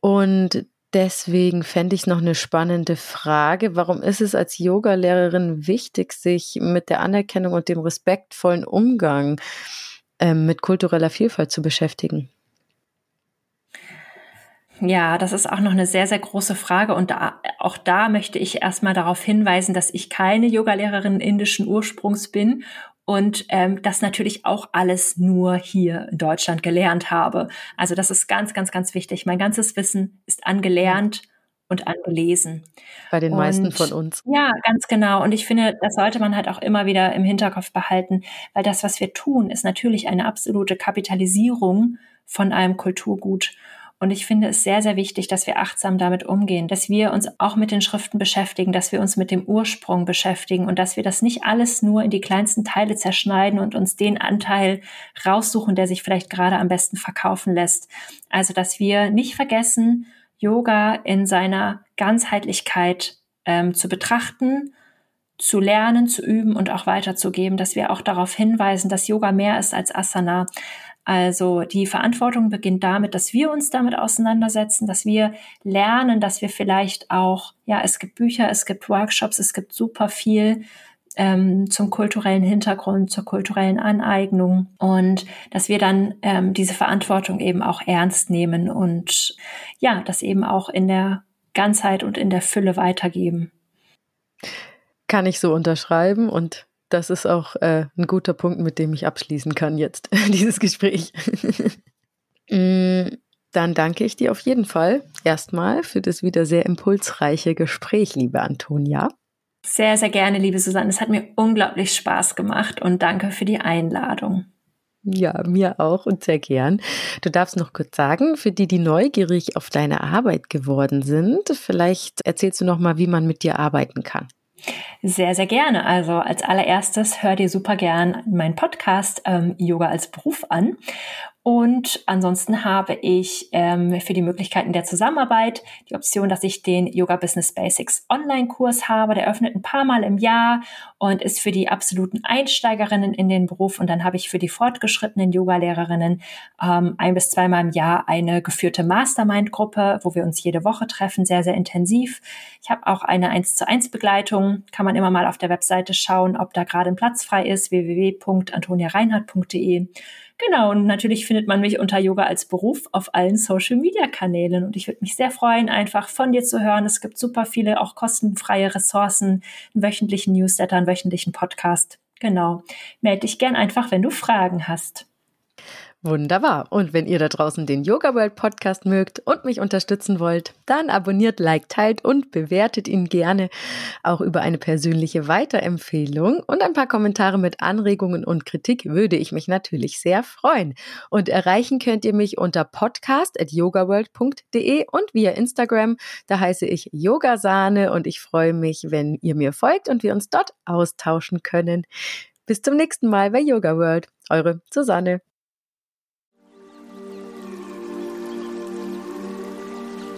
Und Deswegen fände ich noch eine spannende Frage. Warum ist es als Yogalehrerin wichtig, sich mit der Anerkennung und dem respektvollen Umgang ähm, mit kultureller Vielfalt zu beschäftigen? Ja, das ist auch noch eine sehr, sehr große Frage. Und da, auch da möchte ich erstmal darauf hinweisen, dass ich keine Yogalehrerin indischen Ursprungs bin und ähm, das natürlich auch alles nur hier in Deutschland gelernt habe. Also das ist ganz, ganz, ganz wichtig. Mein ganzes Wissen ist angelernt und angelesen. Bei den und, meisten von uns. Ja, ganz genau. Und ich finde, das sollte man halt auch immer wieder im Hinterkopf behalten, weil das, was wir tun, ist natürlich eine absolute Kapitalisierung von einem Kulturgut. Und ich finde es sehr, sehr wichtig, dass wir achtsam damit umgehen, dass wir uns auch mit den Schriften beschäftigen, dass wir uns mit dem Ursprung beschäftigen und dass wir das nicht alles nur in die kleinsten Teile zerschneiden und uns den Anteil raussuchen, der sich vielleicht gerade am besten verkaufen lässt. Also, dass wir nicht vergessen, Yoga in seiner Ganzheitlichkeit ähm, zu betrachten, zu lernen, zu üben und auch weiterzugeben, dass wir auch darauf hinweisen, dass Yoga mehr ist als Asana, also die Verantwortung beginnt damit, dass wir uns damit auseinandersetzen, dass wir lernen, dass wir vielleicht auch, ja, es gibt Bücher, es gibt Workshops, es gibt super viel ähm, zum kulturellen Hintergrund, zur kulturellen Aneignung und dass wir dann ähm, diese Verantwortung eben auch ernst nehmen und ja, das eben auch in der Ganzheit und in der Fülle weitergeben. Kann ich so unterschreiben und das ist auch äh, ein guter Punkt, mit dem ich abschließen kann jetzt, dieses Gespräch. Mm, dann danke ich dir auf jeden Fall erstmal für das wieder sehr impulsreiche Gespräch, liebe Antonia. Sehr, sehr gerne, liebe Susanne. Es hat mir unglaublich Spaß gemacht und danke für die Einladung. Ja, mir auch und sehr gern. Du darfst noch kurz sagen, für die, die neugierig auf deine Arbeit geworden sind, vielleicht erzählst du noch mal, wie man mit dir arbeiten kann. Sehr, sehr gerne. Also als allererstes hör dir super gern meinen Podcast ähm, Yoga als Beruf an. Und ansonsten habe ich ähm, für die Möglichkeiten der Zusammenarbeit die Option, dass ich den Yoga Business Basics Online-Kurs habe. Der öffnet ein paar Mal im Jahr und ist für die absoluten Einsteigerinnen in den Beruf. Und dann habe ich für die fortgeschrittenen Yoga-Lehrerinnen ähm, ein bis zweimal im Jahr eine geführte Mastermind-Gruppe, wo wir uns jede Woche treffen, sehr, sehr intensiv. Ich habe auch eine 1 zu 1 Begleitung. Kann man immer mal auf der Webseite schauen, ob da gerade ein Platz frei ist, www.antoniareinhardt.de. Genau, und natürlich findet man mich unter Yoga als Beruf auf allen Social-Media-Kanälen. Und ich würde mich sehr freuen, einfach von dir zu hören. Es gibt super viele auch kostenfreie Ressourcen, einen wöchentlichen Newsletter, einen wöchentlichen Podcast. Genau. Melde dich gern einfach, wenn du Fragen hast. Wunderbar. Und wenn ihr da draußen den Yoga World Podcast mögt und mich unterstützen wollt, dann abonniert, liked, teilt und bewertet ihn gerne auch über eine persönliche Weiterempfehlung und ein paar Kommentare mit Anregungen und Kritik würde ich mich natürlich sehr freuen. Und erreichen könnt ihr mich unter podcast@yogaworld.de und via Instagram. Da heiße ich Yogasahne und ich freue mich, wenn ihr mir folgt und wir uns dort austauschen können. Bis zum nächsten Mal bei Yoga World. Eure Susanne.